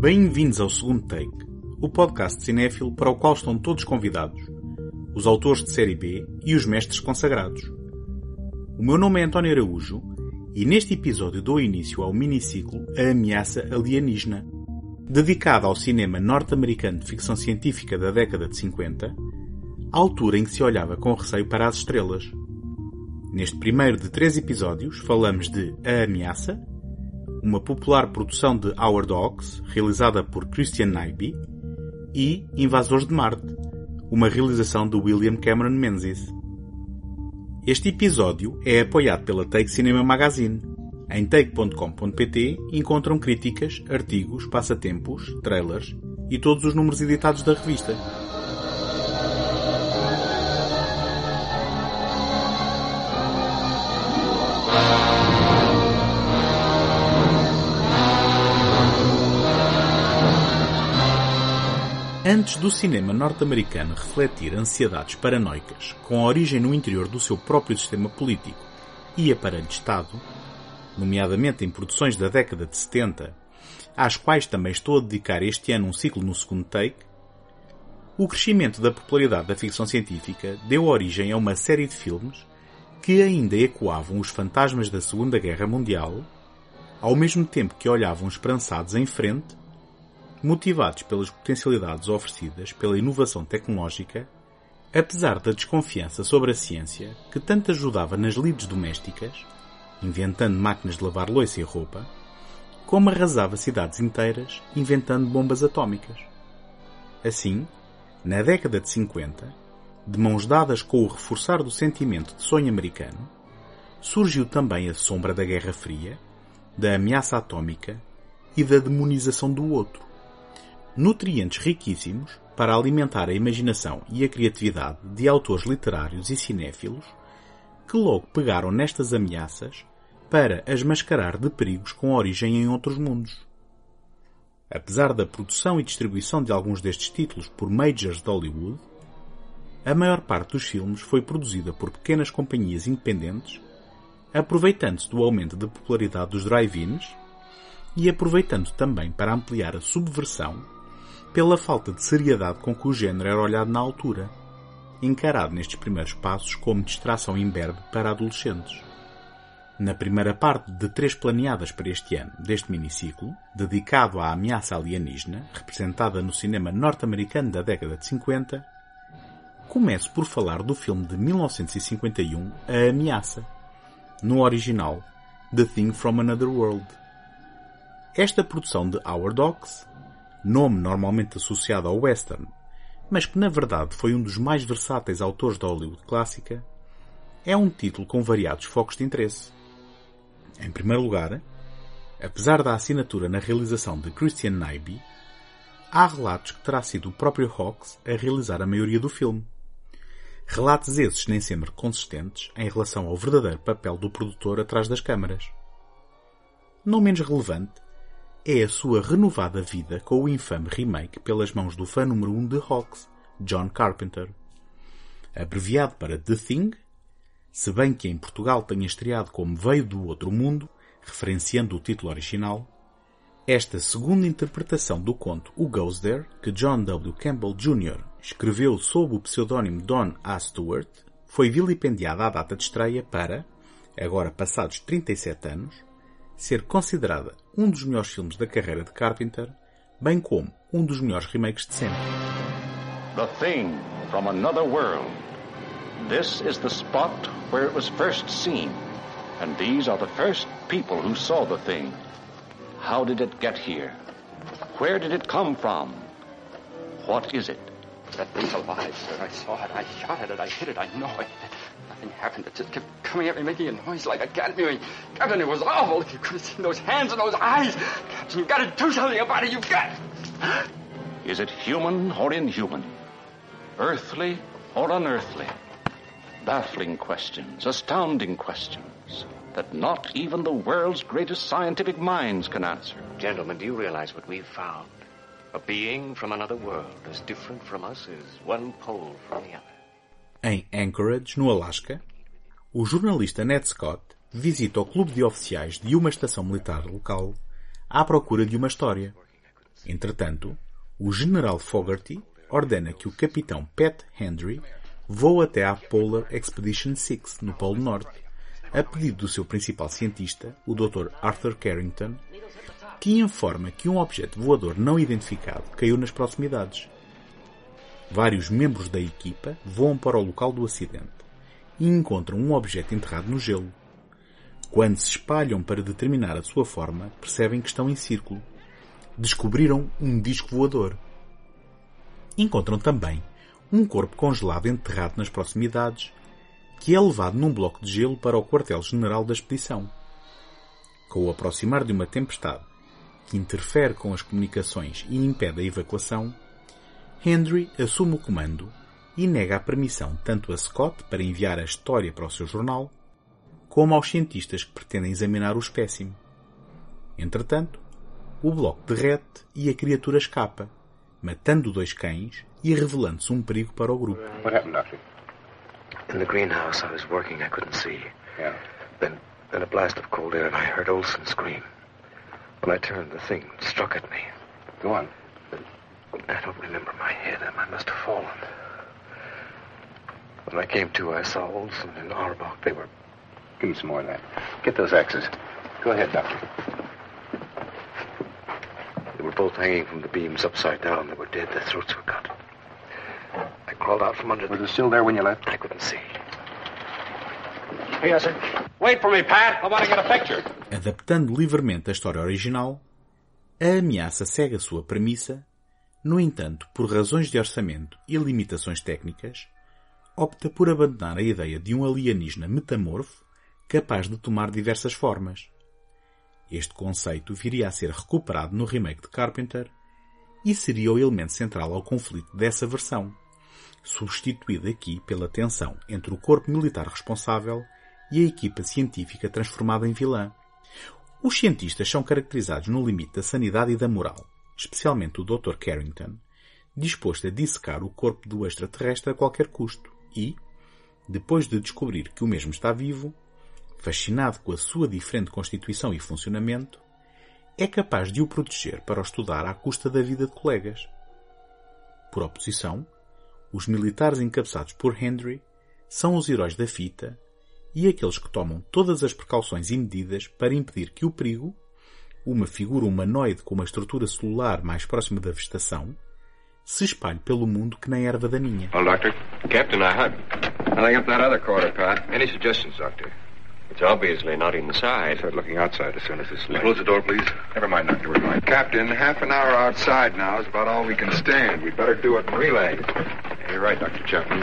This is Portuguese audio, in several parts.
Bem-vindos ao segundo take, o podcast cinéfilo para o qual estão todos convidados, os autores de série B e os mestres consagrados. O meu nome é António Araújo e neste episódio dou início ao miniciclo A Ameaça Alienígena, dedicado ao cinema norte-americano de ficção científica da década de 50, altura em que se olhava com receio para as estrelas. Neste primeiro de três episódios falamos de A Ameaça, uma popular produção de Howard Hawks, realizada por Christian Nyby, e Invasores de Marte, uma realização de William Cameron Menzies. Este episódio é apoiado pela Take Cinema Magazine. Em take.com.pt encontram críticas, artigos, passatempos, trailers e todos os números editados da revista. Antes do cinema norte-americano refletir ansiedades paranoicas com origem no interior do seu próprio sistema político e aparelho de Estado, nomeadamente em produções da década de 70, às quais também estou a dedicar este ano um ciclo no segundo take, o crescimento da popularidade da ficção científica deu origem a uma série de filmes que ainda ecoavam os fantasmas da Segunda Guerra Mundial, ao mesmo tempo que olhavam esperançados em frente motivados pelas potencialidades oferecidas pela inovação tecnológica, apesar da desconfiança sobre a ciência que tanto ajudava nas lides domésticas, inventando máquinas de lavar louça e roupa, como arrasava cidades inteiras inventando bombas atómicas. Assim, na década de 50, de mãos dadas com o reforçar do sentimento de sonho americano, surgiu também a sombra da Guerra Fria, da ameaça atómica e da demonização do outro nutrientes riquíssimos para alimentar a imaginação e a criatividade de autores literários e cinéfilos que logo pegaram nestas ameaças para as mascarar de perigos com origem em outros mundos. Apesar da produção e distribuição de alguns destes títulos por majors de Hollywood, a maior parte dos filmes foi produzida por pequenas companhias independentes, aproveitando-se do aumento de popularidade dos drive-ins e aproveitando também para ampliar a subversão pela falta de seriedade com que o género era olhado na altura, encarado nestes primeiros passos como distração imberbe para adolescentes. Na primeira parte de três planeadas para este ano deste miniciclo, dedicado à ameaça alienígena, representada no cinema norte-americano da década de 50, começo por falar do filme de 1951 A Ameaça, no original The Thing from Another World. Esta produção de Howard Hawks nome normalmente associado ao western, mas que na verdade foi um dos mais versáteis autores da Hollywood clássica, é um título com variados focos de interesse. Em primeiro lugar, apesar da assinatura na realização de Christian Nyby, há relatos que terá sido o próprio Hawks a realizar a maioria do filme. Relatos esses nem sempre consistentes em relação ao verdadeiro papel do produtor atrás das câmaras. Não menos relevante é a sua renovada vida com o infame remake pelas mãos do fã número 1 um de Hawks, John Carpenter. Abreviado para The Thing, se bem que em Portugal tenha estreado como Veio do Outro Mundo, referenciando o título original, esta segunda interpretação do conto O Goes There, que John W. Campbell Jr. escreveu sob o pseudónimo Don A. Stewart, foi vilipendiada à data de estreia para, agora passados 37 anos, ser considerada um dos melhores filmes da carreira de Carpenter, bem como um dos melhores remakes de sempre. The Thing from Another World. This is the spot where it was first seen, and these are the first people who saw the thing. How did it get here? Where did it come from? What is it? That thing's alive, sir. I saw it. I shot at it. I hit it. I know it. Nothing happened. It just kept coming at me, making a noise like a cat mewing. Captain, it was awful. You could have seen those hands and those eyes. Captain, you've got to do something about it. You've got. Is it human or inhuman? Earthly or unearthly? Baffling questions, astounding questions that not even the world's greatest scientific minds can answer. Gentlemen, do you realize what we've found? A being from another world, as different from us as one pole from the other. Em Anchorage, no Alasca, o jornalista Ned Scott visita o clube de oficiais de uma estação militar local à procura de uma história. Entretanto, o General Fogarty ordena que o capitão Pat Hendry voe até à Polar Expedition 6, no Polo Norte, a pedido do seu principal cientista, o Dr. Arthur Carrington, que informa que um objeto voador não identificado caiu nas proximidades. Vários membros da equipa voam para o local do acidente e encontram um objeto enterrado no gelo. Quando se espalham para determinar a sua forma, percebem que estão em círculo. Descobriram um disco voador. Encontram também um corpo congelado enterrado nas proximidades, que é levado num bloco de gelo para o quartel-general da expedição. Com o aproximar de uma tempestade que interfere com as comunicações e impede a evacuação, Henry assume o comando e nega a permissão tanto a Scott para enviar a história para o seu jornal, como aos cientistas que pretendem examinar o espécime. Entretanto, o bloco derrete e a criatura escapa, matando dois cães e revelando-se um perigo para o grupo. What happened, Doctor? In the greenhouse, I was working. I couldn't see. Yeah. Then, then a blast of cold air, and I heard Olson scream. When I turned, the thing struck at me. Go on. I don't remember my head. I must have fallen. When I came to, I saw Olson and Arbach. They were Give me some more of that. Get those axes. Go ahead, Doctor. they were both hanging from the beams upside down. They were dead. Their throats were cut. I crawled out from under Was the. it still there when you left? I couldn't see. Adaptando livremente a história original, a ameaça segue a sua premissa, no entanto, por razões de orçamento e limitações técnicas, opta por abandonar a ideia de um alienígena metamorfo capaz de tomar diversas formas. Este conceito viria a ser recuperado no remake de Carpenter e seria o elemento central ao conflito dessa versão, substituído aqui pela tensão entre o corpo militar responsável e a equipa científica transformada em vilã. Os cientistas são caracterizados no limite da sanidade e da moral, especialmente o Dr. Carrington, disposto a dissecar o corpo do extraterrestre a qualquer custo e, depois de descobrir que o mesmo está vivo, fascinado com a sua diferente constituição e funcionamento, é capaz de o proteger para o estudar à custa da vida de colegas. Por oposição, os militares encabeçados por Henry são os heróis da fita e aqueles que tomam todas as precauções e medidas para impedir que o perigo, uma figura humanoide com uma estrutura celular mais próxima da vegetação, se espalhe pelo mundo que nem erva daninha. Well, Doctor. Captain, I hug. Nothing up that other quarter, Pat. Any suggestions, Doctor? It's obviously not inside. Start looking outside as soon as this Close the door, please. Never mind, Doctor. We're fine. Captain, half an hour outside now is about all we can stand. We'd better do it in relay. You're right, Dr. Chapman.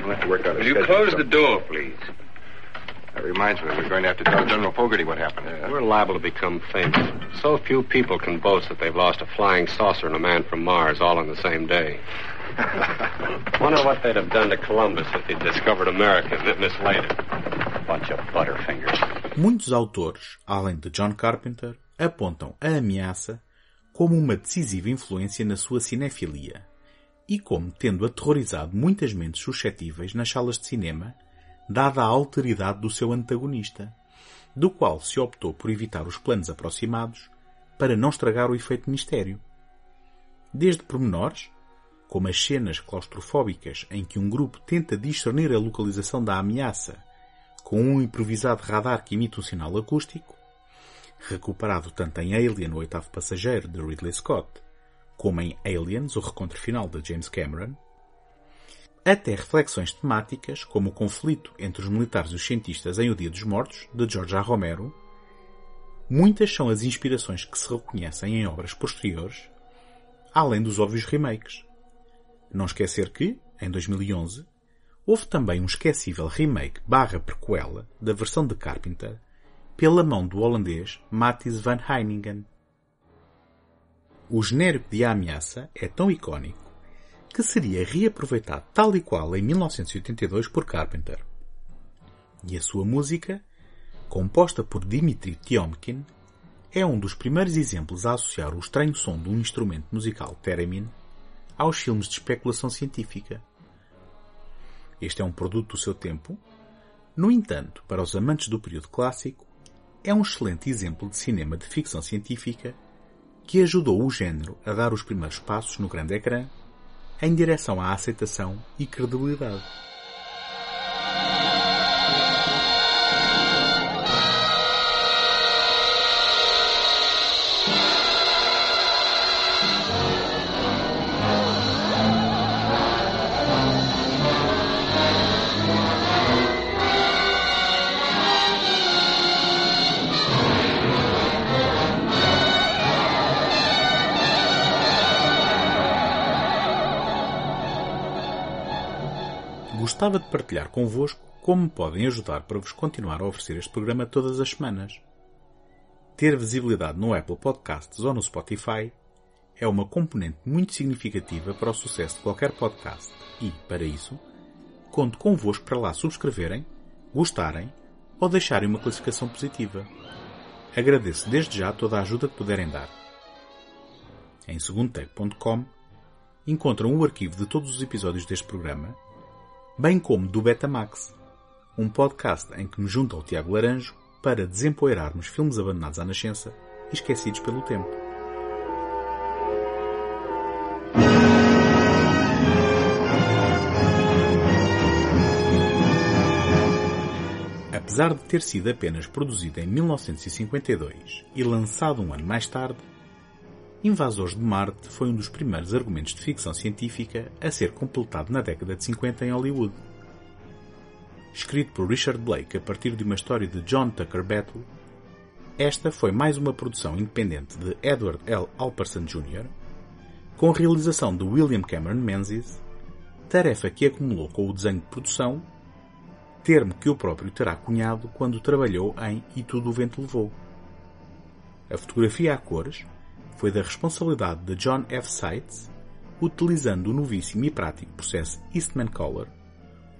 We'll have to work out a Will you close or the door, please? That reminds me, we're going to have to tell General Fogarty what happened. We're liable to become famous. So few people can boast that they've lost a flying saucer and a man from Mars all in the same day. Wonder what they'd have done to Columbus if he'd discovered America and mislaid it. Bunch of butterfingers. Muitos autores, além de John Carpenter, apontam a ameaça como uma decisiva influência na sua cinefilia e como tendo aterrorizado muitas mentes suscetíveis nas salas de cinema, dada a alteridade do seu antagonista, do qual se optou por evitar os planos aproximados para não estragar o efeito mistério. Desde pormenores, como as cenas claustrofóbicas em que um grupo tenta discernir a localização da ameaça com um improvisado radar que imita um sinal acústico, recuperado tanto em Alien, o oitavo passageiro, de Ridley Scott, como em Aliens, o recontro final de James Cameron, até reflexões temáticas como o conflito entre os militares e os cientistas em O Dia dos Mortos, de George A. Romero, muitas são as inspirações que se reconhecem em obras posteriores, além dos óbvios remakes. Não esquecer que, em 2011, houve também um esquecível remake barra prequela da versão de Carpenter pela mão do holandês Matthijs van Heiningen. O genérico de A Ameaça é tão icónico que seria reaproveitado tal e qual em 1982 por Carpenter. E a sua música, composta por Dimitri Tiomkin, é um dos primeiros exemplos a associar o estranho som de um instrumento musical theremin aos filmes de especulação científica. Este é um produto do seu tempo. No entanto, para os amantes do período clássico, é um excelente exemplo de cinema de ficção científica que ajudou o género a dar os primeiros passos no grande ecrã em direção à aceitação e credibilidade. Gostava de partilhar convosco como me podem ajudar para vos continuar a oferecer este programa todas as semanas. Ter visibilidade no Apple Podcasts ou no Spotify é uma componente muito significativa para o sucesso de qualquer podcast e, para isso, conto convosco para lá subscreverem, gostarem ou deixarem uma classificação positiva. Agradeço desde já toda a ajuda que puderem dar. Em segundotech.com encontram o arquivo de todos os episódios deste programa bem como do Betamax, um podcast em que me junto ao Tiago Laranjo para desempoeirarmos filmes abandonados à nascença e esquecidos pelo tempo. Apesar de ter sido apenas produzido em 1952 e lançado um ano mais tarde, Invasores de Marte foi um dos primeiros argumentos de ficção científica a ser completado na década de 50 em Hollywood. Escrito por Richard Blake a partir de uma história de John Tucker Battle, esta foi mais uma produção independente de Edward L. Alperson Jr., com realização de William Cameron Menzies, tarefa que acumulou com o desenho de produção, termo que o próprio terá cunhado quando trabalhou em E Tudo o Vento Levou. A fotografia a cores foi da responsabilidade de John F. Seitz, utilizando o novíssimo e prático processo Eastman Color,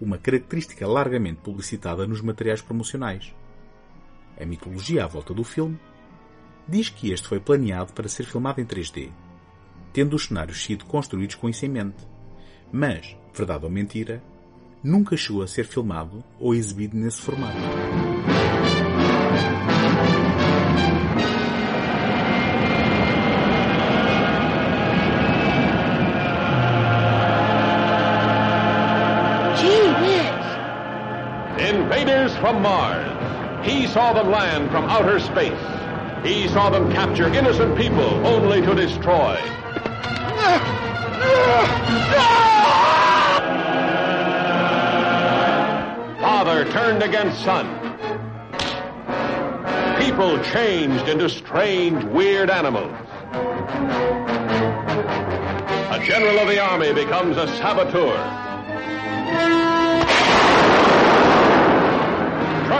uma característica largamente publicitada nos materiais promocionais. A mitologia à volta do filme diz que este foi planeado para ser filmado em 3D, tendo os cenários sido construídos com isso em mente. Mas, verdade ou mentira, nunca chegou a ser filmado ou exibido nesse formato. Invaders from Mars. He saw them land from outer space. He saw them capture innocent people only to destroy. Father turned against son. People changed into strange, weird animals. A general of the army becomes a saboteur.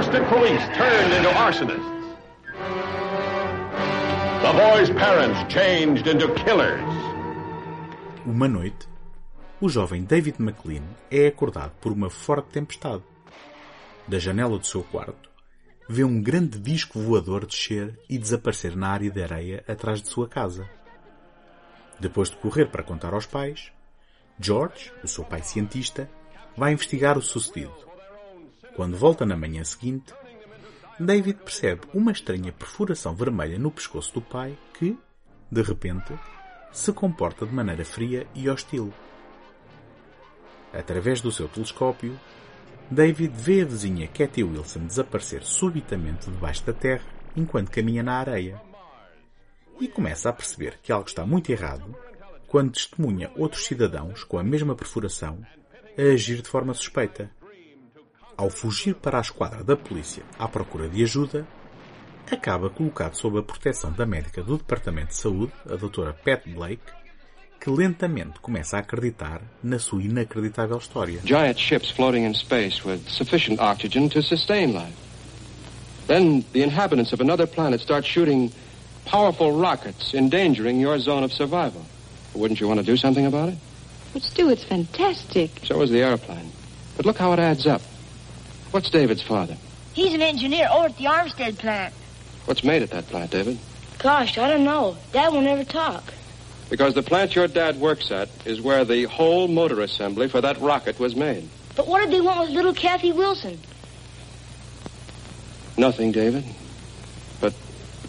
Trusted police turned into arsonists. The boy's parents changed into killers. Uma noite, o jovem David McLean é acordado por uma forte tempestade. Da janela do seu quarto, vê um grande disco voador descer e desaparecer na área de areia atrás de sua casa. Depois de correr para contar aos pais, George, o seu pai cientista, vai investigar o sucedido. Quando volta na manhã seguinte, David percebe uma estranha perfuração vermelha no pescoço do pai que, de repente, se comporta de maneira fria e hostil. Através do seu telescópio, David vê a vizinha Cathy Wilson desaparecer subitamente debaixo da terra enquanto caminha na areia. E começa a perceber que algo está muito errado quando testemunha outros cidadãos com a mesma perfuração a agir de forma suspeita. Ao fugir para a esquadra da polícia à procura de ajuda, acaba colocado sob a proteção da médica do Departamento de Saúde, a doutora Pat Blake, que lentamente começa a acreditar na sua inacreditável história. Giant ships floating in space with sufficient oxygen to sustain life. Then the inhabitants of another planet start shooting powerful rockets, endangering your zone of survival. Wouldn't you want to do something about it? But Stu, it's fantastic. So is the airplane. But look how it adds up. What's David's father? He's an engineer over at the Armstead plant. What's made at that plant, David? Gosh, I don't know. Dad won't ever talk. Because the plant your dad works at is where the whole motor assembly for that rocket was made. But what did they want with little Kathy Wilson? Nothing, David. But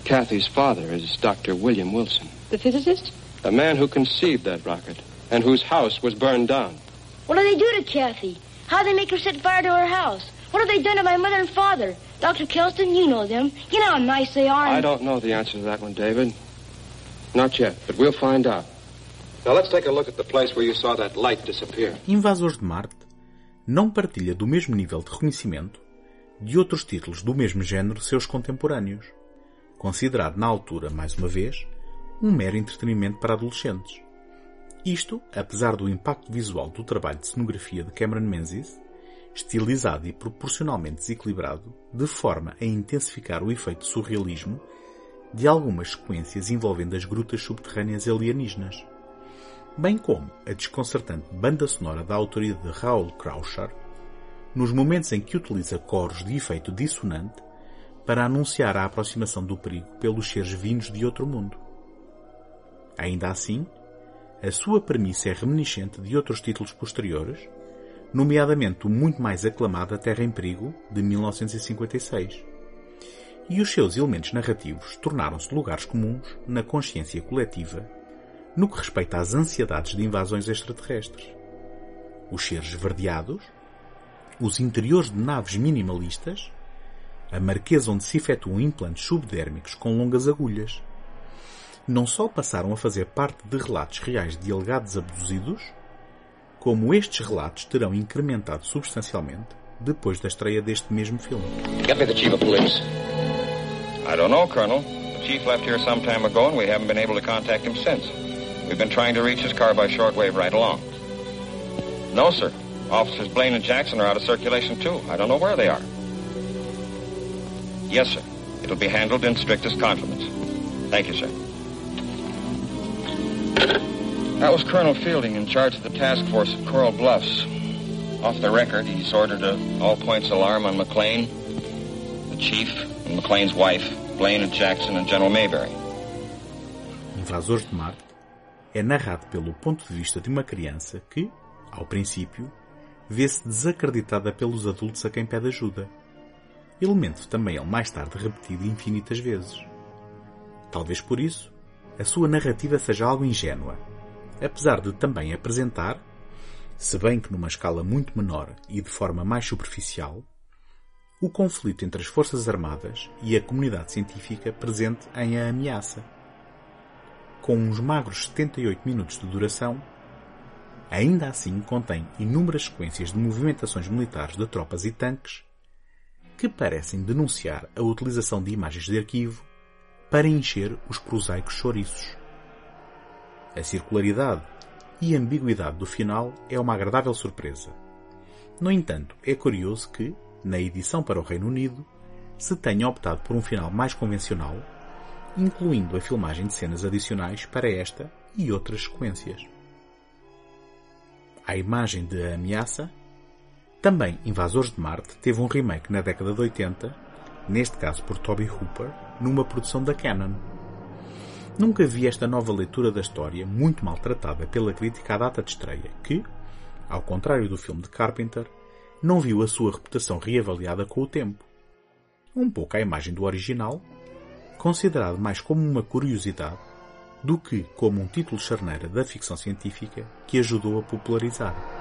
Kathy's father is Dr. William Wilson. The physicist? The man who conceived that rocket and whose house was burned down. What do they do to Kathy? How do they make her set fire to her house? What have they done to my mother and father? Dr. Kelston, you know them. You know how nice they are. I don't know the answer to that one, David. Not yet, but we'll find out. Now let's take a look at the place where you saw that light disappear. Invasores de Marte não partilha do mesmo nível de reconhecimento de outros títulos do mesmo género seus contemporâneos, considerado na altura, mais uma vez, um mero entretenimento para adolescentes. Isto, apesar do impacto visual do trabalho de cenografia de Cameron Menzies, estilizado e proporcionalmente desequilibrado, de forma a intensificar o efeito surrealismo de algumas sequências envolvendo as grutas subterrâneas alienígenas, bem como a desconcertante banda sonora da autoria de Raoul Krauscher, nos momentos em que utiliza coros de efeito dissonante para anunciar a aproximação do perigo pelos seres vindos de outro mundo. Ainda assim, a sua premissa é reminiscente de outros títulos posteriores, nomeadamente o muito mais aclamado A Terra em Perigo, de 1956. E os seus elementos narrativos tornaram-se lugares comuns na consciência coletiva no que respeita às ansiedades de invasões extraterrestres. Os seres verdeados, os interiores de naves minimalistas, a marquesa onde se efetuam implantes subdérmicos com longas agulhas, não só passaram a fazer parte de relatos reais de alegados abduzidos, como estes relatos terão incrementado substancialmente depois da estreia deste mesmo filme. Get me the chief of police. I don't know, Colonel. The chief left here some time ago and we haven't been able to contact him since. We've been trying to reach his car by shortwave right along. No, sir. Officers Blaine and Jackson are out of circulation too. I don't know where they are. Yes, sir. It'll be handled in strictest confidence. Thank you, sir. That was Colonel Fielding in charge of the task force at Coral Bluffs. Off the record, he's ordered a all points alarm on McLean, the chief, and McLean's wife, Blaine and Jackson, and General Mayberry. Invasores de Marte é narrado pelo ponto de vista de uma criança que, ao princípio, vê-se desacreditada pelos adultos a quem pede ajuda. Elemento também ele mais tarde repetido infinitas vezes. Talvez por isso, a sua narrativa seja algo ingênua, apesar de também apresentar, se bem que numa escala muito menor e de forma mais superficial, o conflito entre as Forças Armadas e a comunidade científica presente em A Ameaça. Com uns magros 78 minutos de duração, ainda assim contém inúmeras sequências de movimentações militares de tropas e tanques que parecem denunciar a utilização de imagens de arquivo para encher os prosaicos chouriços. A circularidade e ambiguidade do final é uma agradável surpresa. No entanto, é curioso que, na edição para o Reino Unido, se tenha optado por um final mais convencional, incluindo a filmagem de cenas adicionais para esta e outras sequências. A imagem de A Ameaça, também Invasores de Marte teve um remake na década de 80, neste caso por Toby Hooper, numa produção da Canon. Nunca vi esta nova leitura da história muito maltratada pela crítica à data de estreia, que, ao contrário do filme de Carpenter, não viu a sua reputação reavaliada com o tempo. Um pouco à imagem do original, considerado mais como uma curiosidade do que como um título charneira da ficção científica que ajudou a popularizar.